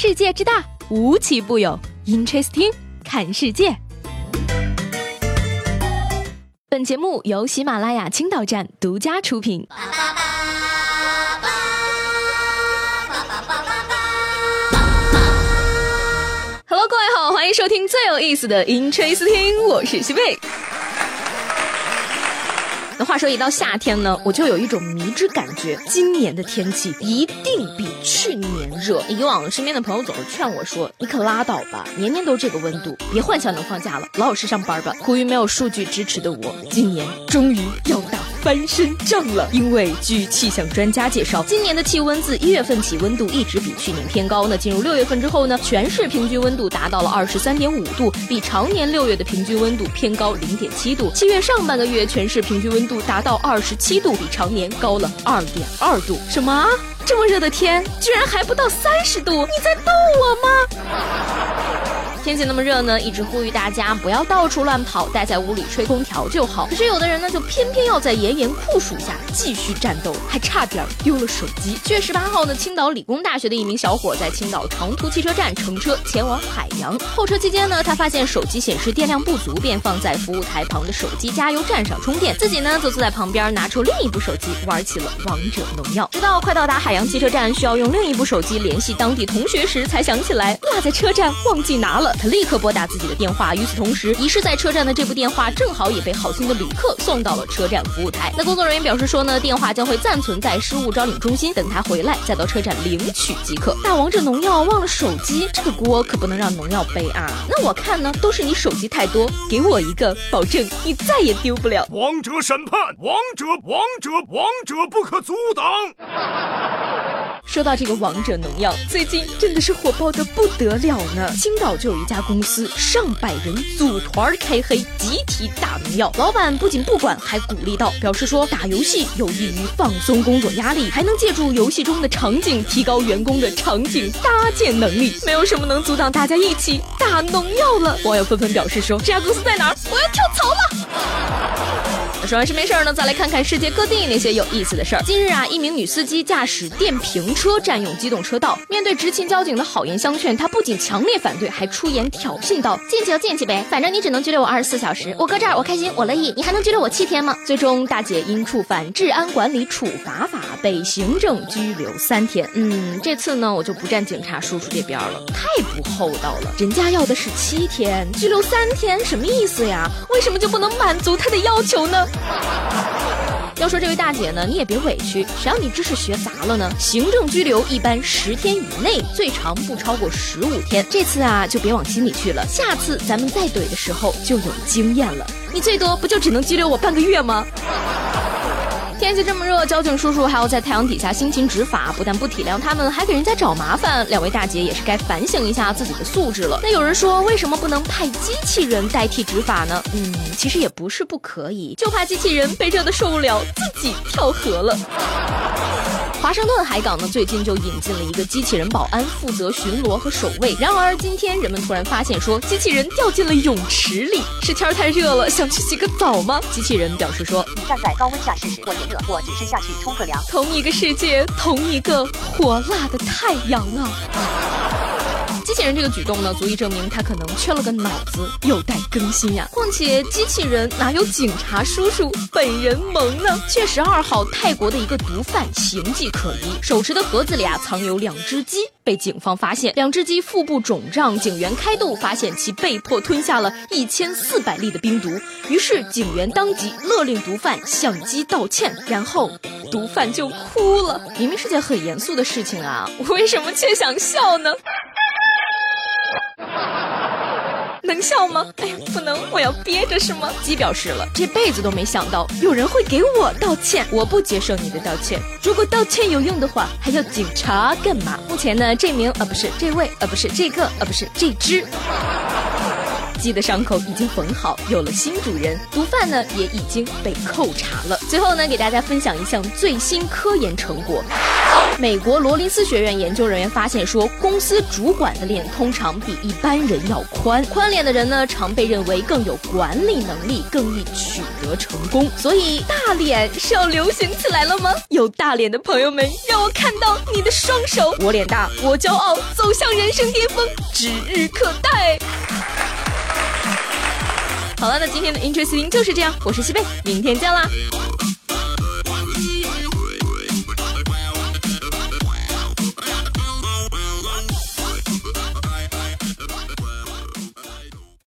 世界之大，无奇不有。Interesting，看世界。本节目由喜马拉雅青岛站独家出品。Hello，各位好，欢迎收听最有意思的 Interesting，我是西贝。那话说一到夏天呢，我就有一种迷之感觉，今年的天气一定比去年热。以往身边的朋友总是劝我说：“你可拉倒吧，年年都这个温度，别幻想能放假了，老老实上班吧。”苦于没有数据支持的我，今年终于要打翻身仗了。因为据气象专家介绍，今年的气温自一月份起温度一直比去年偏高。那进入六月份之后呢，全市平均温度达到了二十三点五度，比常年六月的平均温度偏高零点七度。七月上半个月全市平均温度达到二十七度，比常年高了二点二度。什么？这么热的天，居然还不到三十度？你在逗我吗？天气那么热呢，一直呼吁大家不要到处乱跑，待在屋里吹空调就好。可是有的人呢，就偏偏要在炎炎酷暑下继续战斗，还差点丢了手机。七月十八号呢，青岛理工大学的一名小伙在青岛长途汽车站乘车前往海洋，候车期间呢，他发现手机显示电量不足，便放在服务台旁的手机加油站上充电，自己呢则坐在旁边拿出另一部手机玩起了王者荣耀。直到快到达海洋汽车站，需要用另一部手机联系当地同学时，才想起来落在车站忘记拿了。他立刻拨打自己的电话，与此同时，遗失在车站的这部电话正好也被好心的旅客送到了车站服务台。那工作人员表示说呢，电话将会暂存在失物招领中心，等他回来再到车站领取即可。大王者农药忘了手机，这个锅可不能让农药背啊！那我看呢，都是你手机太多，给我一个，保证你再也丢不了。王者审判，王者，王者，王者不可阻挡。说到这个王者农药，最近真的是火爆的不得了呢。青岛就有一家公司，上百人组团开黑，集体打农药。老板不仅不管，还鼓励道，表示说打游戏有益于放松工作压力，还能借助游戏中的场景提高员工的场景搭建能力。没有什么能阻挡大家一起打农药了。网友纷纷表示说，这家公司在哪儿？我要跳槽了。说完身边事儿呢，再来看看世界各地那些有意思的事儿。近日啊，一名女司机驾驶电瓶车占用机动车道，面对执勤交警的好言相劝，她不仅强烈反对，还出言挑衅道：“进去就进去呗，反正你只能拘留我二十四小时，我搁这儿我开心我乐意，你还能拘留我七天吗？”最终，大姐因触犯治安管理处罚法被行政拘留三天。嗯，这次呢，我就不站警察叔叔这边了，太不厚道了。人家要的是七天，拘留三天，什么意思呀？为什么就不能满足他的要求呢？要说这位大姐呢，你也别委屈，谁让你知识学杂了呢？行政拘留一般十天以内，最长不超过十五天。这次啊，就别往心里去了，下次咱们再怼的时候就有经验了。你最多不就只能拘留我半个月吗？天气这么热，交警叔叔还要在太阳底下辛勤执法，不但不体谅他们，还给人家找麻烦。两位大姐也是该反省一下自己的素质了。那有人说，为什么不能派机器人代替执法呢？嗯，其实也不是不可以，就怕机器人被热的受不了，自己跳河了。华盛顿海港呢，最近就引进了一个机器人保安，负责巡逻和守卫。然而今天人们突然发现，说机器人掉进了泳池里，是天太热了，想去洗个澡吗？机器人表示说：“你站在高温下试试，我也热，我只是下去冲个凉。”同一个世界，同一个火辣的太阳啊！机器人这个举动呢，足以证明他可能缺了个脑子，有待更新呀。况且机器人哪有警察叔叔本人萌呢？七月十二号，泰国的一个毒贩形迹可疑，手持的盒子里啊藏有两只鸡，被警方发现，两只鸡腹部肿胀，警员开动发现其被迫吞下了一千四百粒的冰毒，于是警员当即勒令毒贩向鸡道歉，然后毒贩就哭了。明明是件很严肃的事情啊，我为什么却想笑呢？能笑吗？哎呀，不能，我要憋着是吗？鸡表示了，这辈子都没想到有人会给我道歉，我不接受你的道歉。如果道歉有用的话，还要警察干嘛？目前呢，这名啊不是这位，啊不是这个，啊不是这只。鸡的伤口已经缝好，有了新主人。毒贩呢也已经被扣查了。最后呢，给大家分享一项最新科研成果。美国罗林斯学院研究人员发现说，公司主管的脸通常比一般人要宽，宽脸的人呢，常被认为更有管理能力，更易取得成功。所以大脸是要流行起来了吗？有大脸的朋友们，让我看到你的双手，我脸大，我骄傲，走向人生巅峰指日可待。好了，那今天的 Interesting 就是这样，我是西贝，明天见啦。